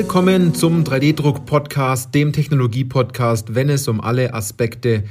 Willkommen zum 3D-Druck-Podcast, dem Technologie-Podcast, wenn es um alle Aspekte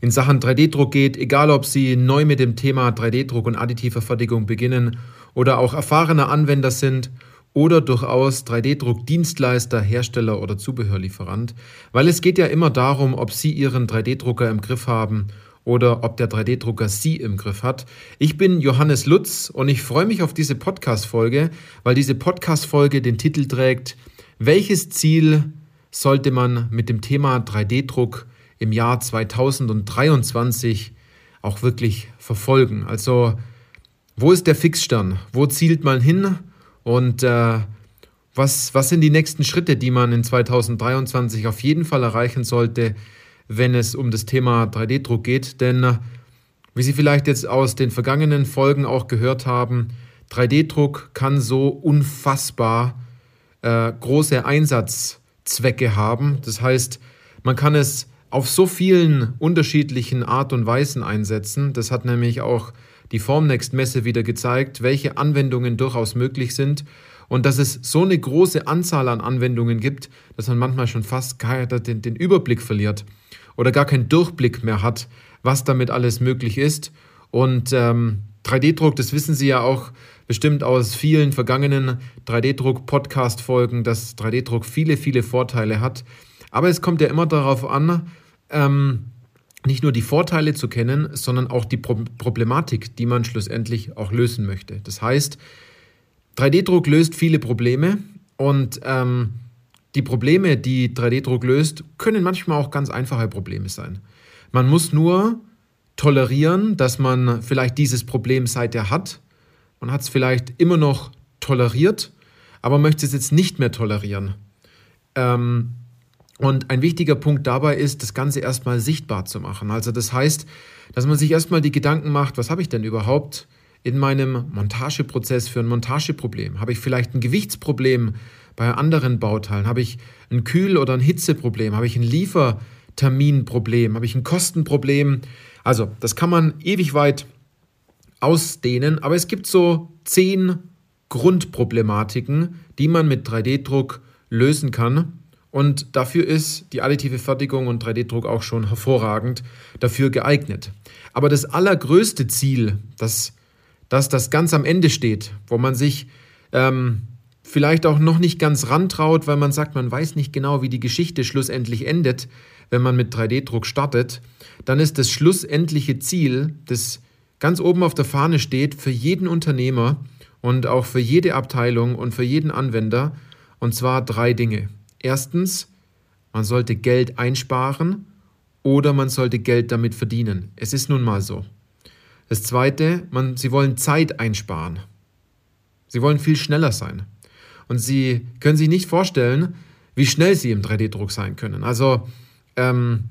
in Sachen 3D-Druck geht, egal ob Sie neu mit dem Thema 3D-Druck und additive Fertigung beginnen oder auch erfahrene Anwender sind oder durchaus 3D-Druck-Dienstleister, Hersteller oder Zubehörlieferant, weil es geht ja immer darum, ob Sie Ihren 3D-Drucker im Griff haben oder ob der 3D-Drucker Sie im Griff hat. Ich bin Johannes Lutz und ich freue mich auf diese Podcast-Folge, weil diese Podcast-Folge den Titel trägt, welches Ziel sollte man mit dem Thema 3D-Druck im Jahr 2023 auch wirklich verfolgen? Also, wo ist der Fixstern? Wo zielt man hin? Und äh, was, was sind die nächsten Schritte, die man in 2023 auf jeden Fall erreichen sollte, wenn es um das Thema 3D-Druck geht? Denn, wie Sie vielleicht jetzt aus den vergangenen Folgen auch gehört haben, 3D-Druck kann so unfassbar äh, große Einsatzzwecke haben. Das heißt, man kann es auf so vielen unterschiedlichen Art und Weisen einsetzen. Das hat nämlich auch die Formnext-Messe wieder gezeigt, welche Anwendungen durchaus möglich sind und dass es so eine große Anzahl an Anwendungen gibt, dass man manchmal schon fast den, den Überblick verliert oder gar keinen Durchblick mehr hat, was damit alles möglich ist. Und ähm, 3D-Druck, das wissen Sie ja auch bestimmt aus vielen vergangenen 3D-Druck-Podcast-Folgen, dass 3D-Druck viele, viele Vorteile hat. Aber es kommt ja immer darauf an, ähm, nicht nur die Vorteile zu kennen, sondern auch die Pro Problematik, die man schlussendlich auch lösen möchte. Das heißt, 3D-Druck löst viele Probleme und ähm, die Probleme, die 3D-Druck löst, können manchmal auch ganz einfache Probleme sein. Man muss nur tolerieren, dass man vielleicht dieses Problem seither hat. Man hat es vielleicht immer noch toleriert, aber möchte es jetzt nicht mehr tolerieren. Ähm, und ein wichtiger Punkt dabei ist, das Ganze erstmal sichtbar zu machen. Also das heißt, dass man sich erstmal die Gedanken macht, was habe ich denn überhaupt in meinem Montageprozess für ein Montageproblem? Habe ich vielleicht ein Gewichtsproblem bei anderen Bauteilen? Habe ich ein Kühl- oder ein Hitzeproblem? Habe ich ein Lieferterminproblem? Habe ich ein Kostenproblem? Also, das kann man ewig weit ausdehnen, aber es gibt so zehn Grundproblematiken, die man mit 3D-Druck lösen kann. Und dafür ist die additive Fertigung und 3D-Druck auch schon hervorragend dafür geeignet. Aber das allergrößte Ziel, das, das, das ganz am Ende steht, wo man sich ähm, vielleicht auch noch nicht ganz rantraut, weil man sagt, man weiß nicht genau, wie die Geschichte schlussendlich endet, wenn man mit 3D-Druck startet, dann ist das schlussendliche Ziel, das ganz oben auf der Fahne steht, für jeden Unternehmer und auch für jede Abteilung und für jeden Anwender, und zwar drei Dinge. Erstens, man sollte Geld einsparen oder man sollte Geld damit verdienen. Es ist nun mal so. Das Zweite, man, Sie wollen Zeit einsparen. Sie wollen viel schneller sein. Und Sie können sich nicht vorstellen, wie schnell Sie im 3D-Druck sein können. Also ähm,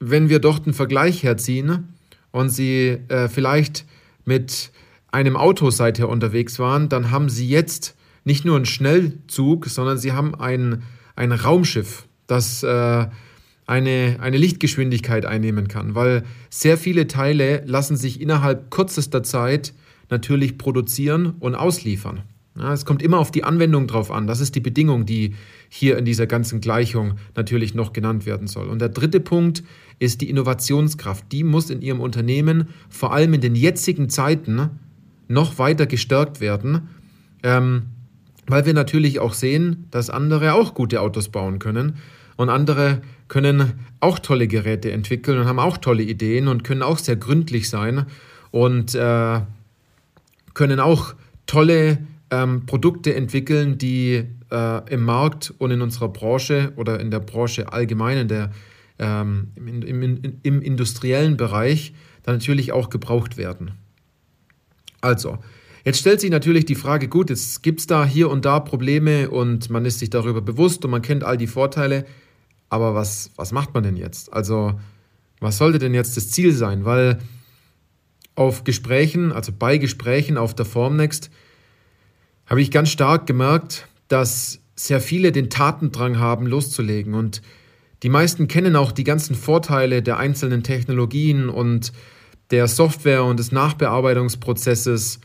wenn wir dort einen Vergleich herziehen und Sie äh, vielleicht mit einem Auto seither unterwegs waren, dann haben Sie jetzt nicht nur einen Schnellzug, sondern Sie haben ein, ein Raumschiff, das äh, eine, eine Lichtgeschwindigkeit einnehmen kann, weil sehr viele Teile lassen sich innerhalb kürzester Zeit natürlich produzieren und ausliefern. Ja, es kommt immer auf die Anwendung drauf an. Das ist die Bedingung, die hier in dieser ganzen Gleichung natürlich noch genannt werden soll. Und der dritte Punkt ist die Innovationskraft. Die muss in Ihrem Unternehmen vor allem in den jetzigen Zeiten noch weiter gestärkt werden, ähm, weil wir natürlich auch sehen, dass andere auch gute Autos bauen können und andere können auch tolle Geräte entwickeln und haben auch tolle Ideen und können auch sehr gründlich sein und äh, können auch tolle ähm, Produkte entwickeln, die äh, im Markt und in unserer Branche oder in der Branche allgemein, in der, ähm, im, im, im industriellen Bereich, dann natürlich auch gebraucht werden. Also, jetzt stellt sich natürlich die Frage, gut, jetzt gibt es da hier und da Probleme und man ist sich darüber bewusst und man kennt all die Vorteile, aber was, was macht man denn jetzt? Also, was sollte denn jetzt das Ziel sein? Weil auf Gesprächen, also bei Gesprächen auf der Formnext, habe ich ganz stark gemerkt, dass sehr viele den Tatendrang haben, loszulegen. Und die meisten kennen auch die ganzen Vorteile der einzelnen Technologien und der Software und des Nachbearbeitungsprozesses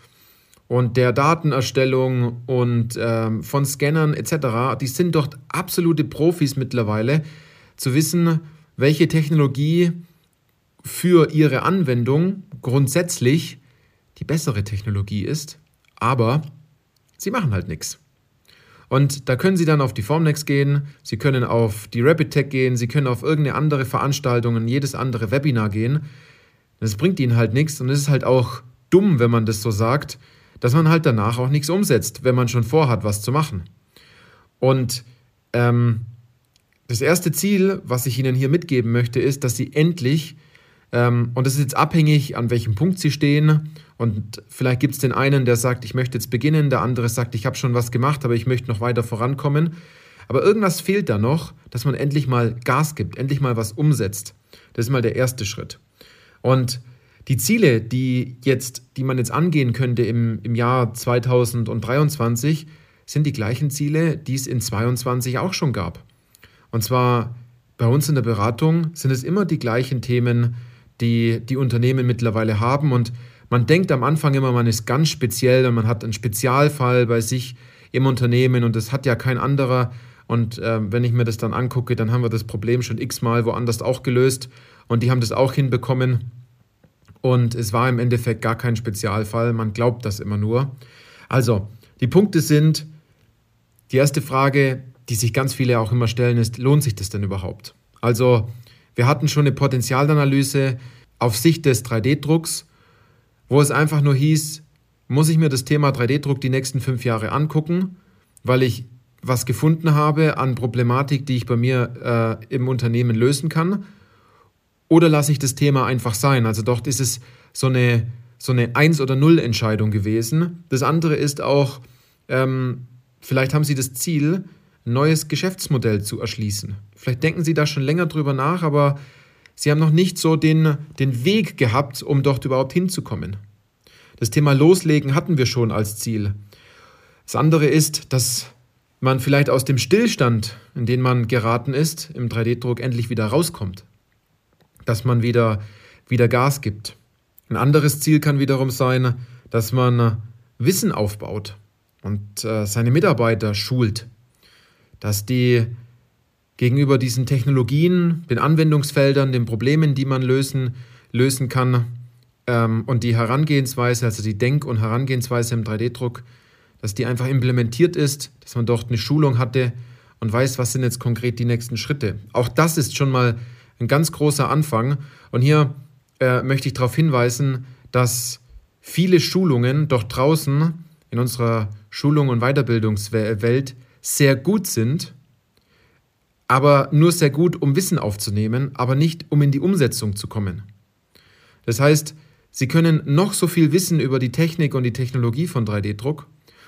und der Datenerstellung und ähm, von Scannern etc., die sind dort absolute Profis mittlerweile, zu wissen, welche Technologie für ihre Anwendung grundsätzlich die bessere Technologie ist, aber sie machen halt nichts. Und da können Sie dann auf die Formnext gehen, Sie können auf die RapidTech gehen, Sie können auf irgendeine andere Veranstaltung, jedes andere Webinar gehen. Das bringt Ihnen halt nichts und es ist halt auch dumm, wenn man das so sagt, dass man halt danach auch nichts umsetzt, wenn man schon vorhat, was zu machen. Und ähm, das erste Ziel, was ich Ihnen hier mitgeben möchte, ist, dass Sie endlich, und das ist jetzt abhängig, an welchem Punkt Sie stehen, und vielleicht gibt es den einen, der sagt, ich möchte jetzt beginnen, der andere sagt, ich habe schon was gemacht, aber ich möchte noch weiter vorankommen. Aber irgendwas fehlt da noch, dass man endlich mal Gas gibt, endlich mal was umsetzt. Das ist mal der erste Schritt. Und die Ziele, die, jetzt, die man jetzt angehen könnte im, im Jahr 2023, sind die gleichen Ziele, die es in 2022 auch schon gab. Und zwar bei uns in der Beratung sind es immer die gleichen Themen, die die Unternehmen mittlerweile haben. Und man denkt am Anfang immer, man ist ganz speziell und man hat einen Spezialfall bei sich im Unternehmen und das hat ja kein anderer. Und äh, wenn ich mir das dann angucke, dann haben wir das Problem schon x-mal woanders auch gelöst und die haben das auch hinbekommen. Und es war im Endeffekt gar kein Spezialfall, man glaubt das immer nur. Also, die Punkte sind, die erste Frage, die sich ganz viele auch immer stellen, ist, lohnt sich das denn überhaupt? Also, wir hatten schon eine Potenzialanalyse auf Sicht des 3D-Drucks, wo es einfach nur hieß, muss ich mir das Thema 3D-Druck die nächsten fünf Jahre angucken, weil ich was gefunden habe an Problematik, die ich bei mir äh, im Unternehmen lösen kann? Oder lasse ich das Thema einfach sein? Also dort ist es so eine, so eine Eins- oder Null-Entscheidung gewesen. Das andere ist auch, ähm, vielleicht haben Sie das Ziel, ein neues Geschäftsmodell zu erschließen. Vielleicht denken Sie da schon länger drüber nach, aber Sie haben noch nicht so den, den Weg gehabt, um dort überhaupt hinzukommen. Das Thema Loslegen hatten wir schon als Ziel. Das andere ist, dass man vielleicht aus dem Stillstand, in den man geraten ist, im 3D-Druck endlich wieder rauskommt. Dass man wieder, wieder Gas gibt. Ein anderes Ziel kann wiederum sein, dass man Wissen aufbaut und äh, seine Mitarbeiter schult. Dass die gegenüber diesen Technologien, den Anwendungsfeldern, den Problemen, die man lösen, lösen kann ähm, und die Herangehensweise, also die Denk- und Herangehensweise im 3D-Druck, dass die einfach implementiert ist, dass man dort eine Schulung hatte und weiß, was sind jetzt konkret die nächsten Schritte. Auch das ist schon mal ein ganz großer Anfang. Und hier äh, möchte ich darauf hinweisen, dass viele Schulungen doch draußen in unserer Schulung- und Weiterbildungswelt sehr gut sind, aber nur sehr gut, um Wissen aufzunehmen, aber nicht, um in die Umsetzung zu kommen. Das heißt, Sie können noch so viel wissen über die Technik und die Technologie von 3D-Druck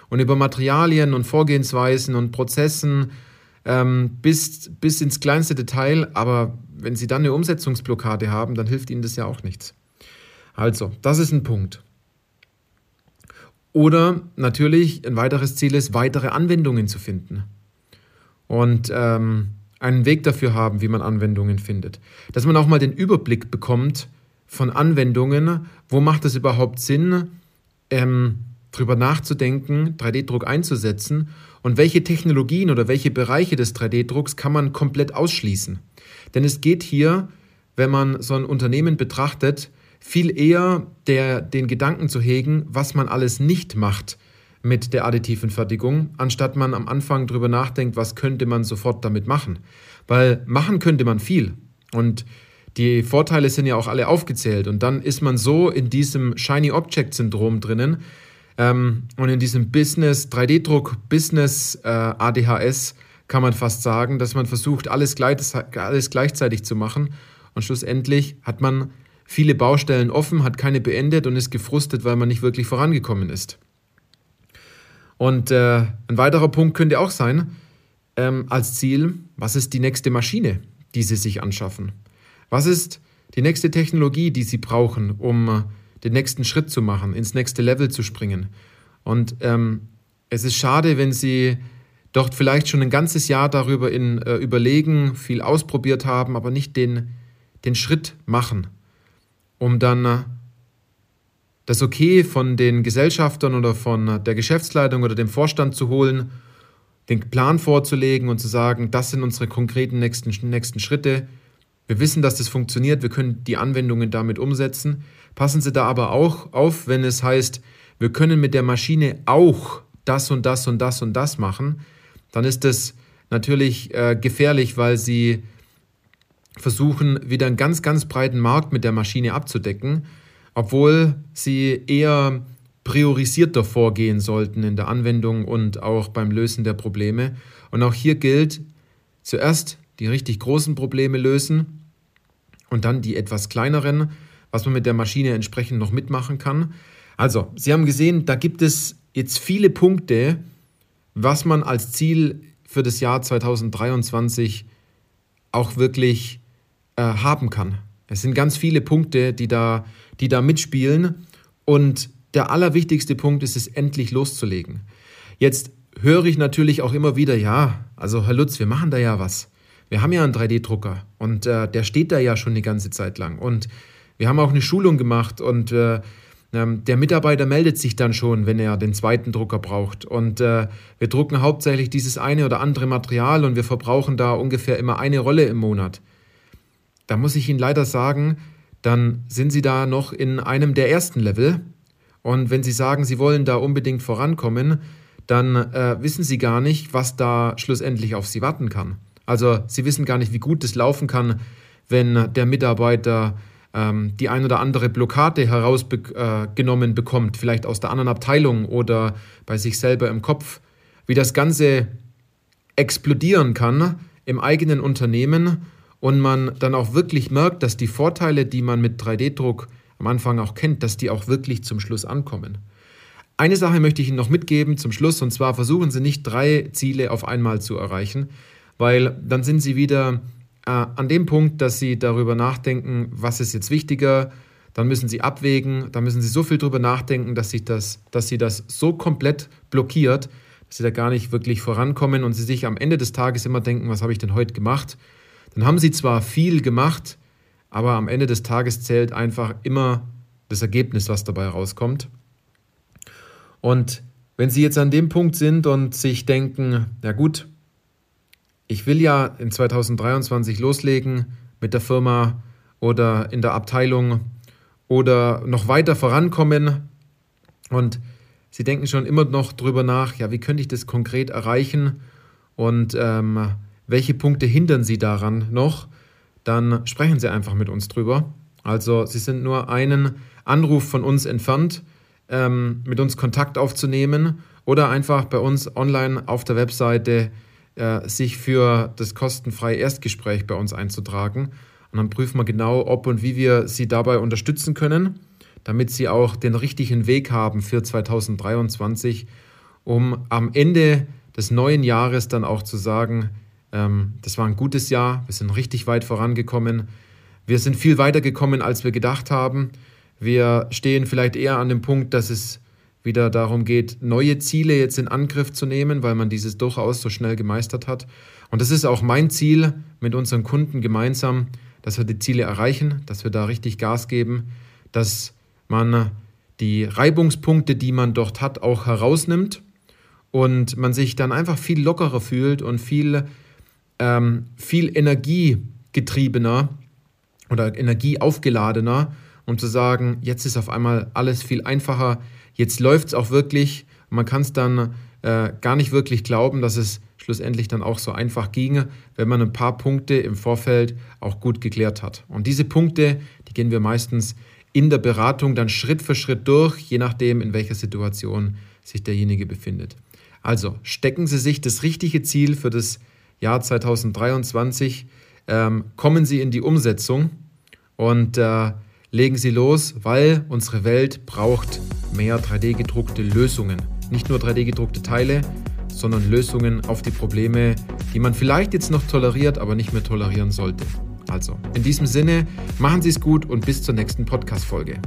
und über Materialien und Vorgehensweisen und Prozessen ähm, bis, bis ins kleinste Detail, aber wenn Sie dann eine Umsetzungsblockade haben, dann hilft Ihnen das ja auch nichts. Also, das ist ein Punkt. Oder natürlich ein weiteres Ziel ist, weitere Anwendungen zu finden. Und ähm, einen Weg dafür haben, wie man Anwendungen findet. Dass man auch mal den Überblick bekommt von Anwendungen, wo macht es überhaupt Sinn, ähm, darüber nachzudenken, 3D-Druck einzusetzen und welche Technologien oder welche Bereiche des 3D-Drucks kann man komplett ausschließen. Denn es geht hier, wenn man so ein Unternehmen betrachtet, viel eher der, den Gedanken zu hegen, was man alles nicht macht mit der additiven Fertigung, anstatt man am Anfang darüber nachdenkt, was könnte man sofort damit machen. Weil machen könnte man viel. Und die Vorteile sind ja auch alle aufgezählt. Und dann ist man so in diesem Shiny Object Syndrom drinnen ähm, und in diesem Business, 3D-Druck, Business äh, ADHS, kann man fast sagen, dass man versucht, alles, gleich, alles gleichzeitig zu machen. Und schlussendlich hat man viele Baustellen offen, hat keine beendet und ist gefrustet, weil man nicht wirklich vorangekommen ist. Und äh, ein weiterer Punkt könnte auch sein, ähm, als Ziel, was ist die nächste Maschine, die Sie sich anschaffen? Was ist die nächste Technologie, die Sie brauchen, um äh, den nächsten Schritt zu machen, ins nächste Level zu springen? Und ähm, es ist schade, wenn Sie dort vielleicht schon ein ganzes Jahr darüber in, äh, überlegen, viel ausprobiert haben, aber nicht den, den Schritt machen, um dann äh, das Okay von den Gesellschaftern oder von der Geschäftsleitung oder dem Vorstand zu holen, den Plan vorzulegen und zu sagen, das sind unsere konkreten nächsten, nächsten Schritte. Wir wissen, dass das funktioniert, wir können die Anwendungen damit umsetzen. Passen Sie da aber auch auf, wenn es heißt, wir können mit der Maschine auch das und das und das und das machen, dann ist das natürlich äh, gefährlich, weil Sie versuchen, wieder einen ganz, ganz breiten Markt mit der Maschine abzudecken, obwohl Sie eher priorisierter vorgehen sollten in der Anwendung und auch beim Lösen der Probleme. Und auch hier gilt, zuerst die richtig großen Probleme lösen und dann die etwas kleineren, was man mit der Maschine entsprechend noch mitmachen kann. Also, Sie haben gesehen, da gibt es jetzt viele Punkte, was man als Ziel für das Jahr 2023 auch wirklich äh, haben kann. Es sind ganz viele Punkte, die da, die da mitspielen. Und der allerwichtigste Punkt ist es, endlich loszulegen. Jetzt höre ich natürlich auch immer wieder, ja, also Herr Lutz, wir machen da ja was. Wir haben ja einen 3D-Drucker und äh, der steht da ja schon eine ganze Zeit lang. Und wir haben auch eine Schulung gemacht und äh, ähm, der Mitarbeiter meldet sich dann schon, wenn er den zweiten Drucker braucht. Und äh, wir drucken hauptsächlich dieses eine oder andere Material und wir verbrauchen da ungefähr immer eine Rolle im Monat. Da muss ich Ihnen leider sagen, dann sind Sie da noch in einem der ersten Level. Und wenn Sie sagen, Sie wollen da unbedingt vorankommen, dann äh, wissen Sie gar nicht, was da schlussendlich auf Sie warten kann. Also Sie wissen gar nicht, wie gut es laufen wenn der Mitarbeiter ähm, die ein oder andere Blockade herausgenommen äh, bekommt, vielleicht aus der anderen Abteilung oder bei sich selber im Kopf, wie das Ganze explodieren kann im eigenen Unternehmen und man dann auch wirklich merkt, dass die Vorteile, die man mit 3D-Druck am Anfang auch kennt, dass die auch wirklich zum Schluss ankommen. Eine Sache möchte ich Ihnen noch mitgeben zum Schluss, und zwar versuchen Sie nicht drei Ziele auf einmal zu erreichen, weil dann sind Sie wieder äh, an dem Punkt, dass Sie darüber nachdenken, was ist jetzt wichtiger, dann müssen Sie abwägen, dann müssen Sie so viel darüber nachdenken, dass, sich das, dass Sie das so komplett blockiert, dass Sie da gar nicht wirklich vorankommen und Sie sich am Ende des Tages immer denken, was habe ich denn heute gemacht? Dann haben Sie zwar viel gemacht, aber am Ende des Tages zählt einfach immer das Ergebnis, was dabei rauskommt. Und wenn Sie jetzt an dem Punkt sind und sich denken, ja gut, ich will ja in 2023 loslegen mit der Firma oder in der Abteilung oder noch weiter vorankommen und Sie denken schon immer noch drüber nach, ja, wie könnte ich das konkret erreichen und ähm, welche Punkte hindern Sie daran noch, dann sprechen Sie einfach mit uns drüber. Also Sie sind nur einen Anruf von uns entfernt, ähm, mit uns Kontakt aufzunehmen oder einfach bei uns online auf der Webseite äh, sich für das kostenfreie Erstgespräch bei uns einzutragen. Und dann prüfen wir genau, ob und wie wir Sie dabei unterstützen können, damit Sie auch den richtigen Weg haben für 2023, um am Ende des neuen Jahres dann auch zu sagen, das war ein gutes Jahr, wir sind richtig weit vorangekommen, wir sind viel weiter gekommen, als wir gedacht haben. Wir stehen vielleicht eher an dem Punkt, dass es wieder darum geht, neue Ziele jetzt in Angriff zu nehmen, weil man dieses durchaus so schnell gemeistert hat. Und das ist auch mein Ziel mit unseren Kunden gemeinsam, dass wir die Ziele erreichen, dass wir da richtig Gas geben, dass man die Reibungspunkte, die man dort hat, auch herausnimmt und man sich dann einfach viel lockerer fühlt und viel, ähm, viel energiegetriebener oder energieaufgeladener, um zu sagen, jetzt ist auf einmal alles viel einfacher, Jetzt läuft es auch wirklich. Man kann es dann äh, gar nicht wirklich glauben, dass es schlussendlich dann auch so einfach ginge, wenn man ein paar Punkte im Vorfeld auch gut geklärt hat. Und diese Punkte, die gehen wir meistens in der Beratung dann Schritt für Schritt durch, je nachdem, in welcher Situation sich derjenige befindet. Also stecken Sie sich das richtige Ziel für das Jahr 2023, ähm, kommen Sie in die Umsetzung und äh, legen Sie los, weil unsere Welt braucht mehr 3D-gedruckte Lösungen. Nicht nur 3D-gedruckte Teile, sondern Lösungen auf die Probleme, die man vielleicht jetzt noch toleriert, aber nicht mehr tolerieren sollte. Also, in diesem Sinne, machen Sie es gut und bis zur nächsten Podcast-Folge.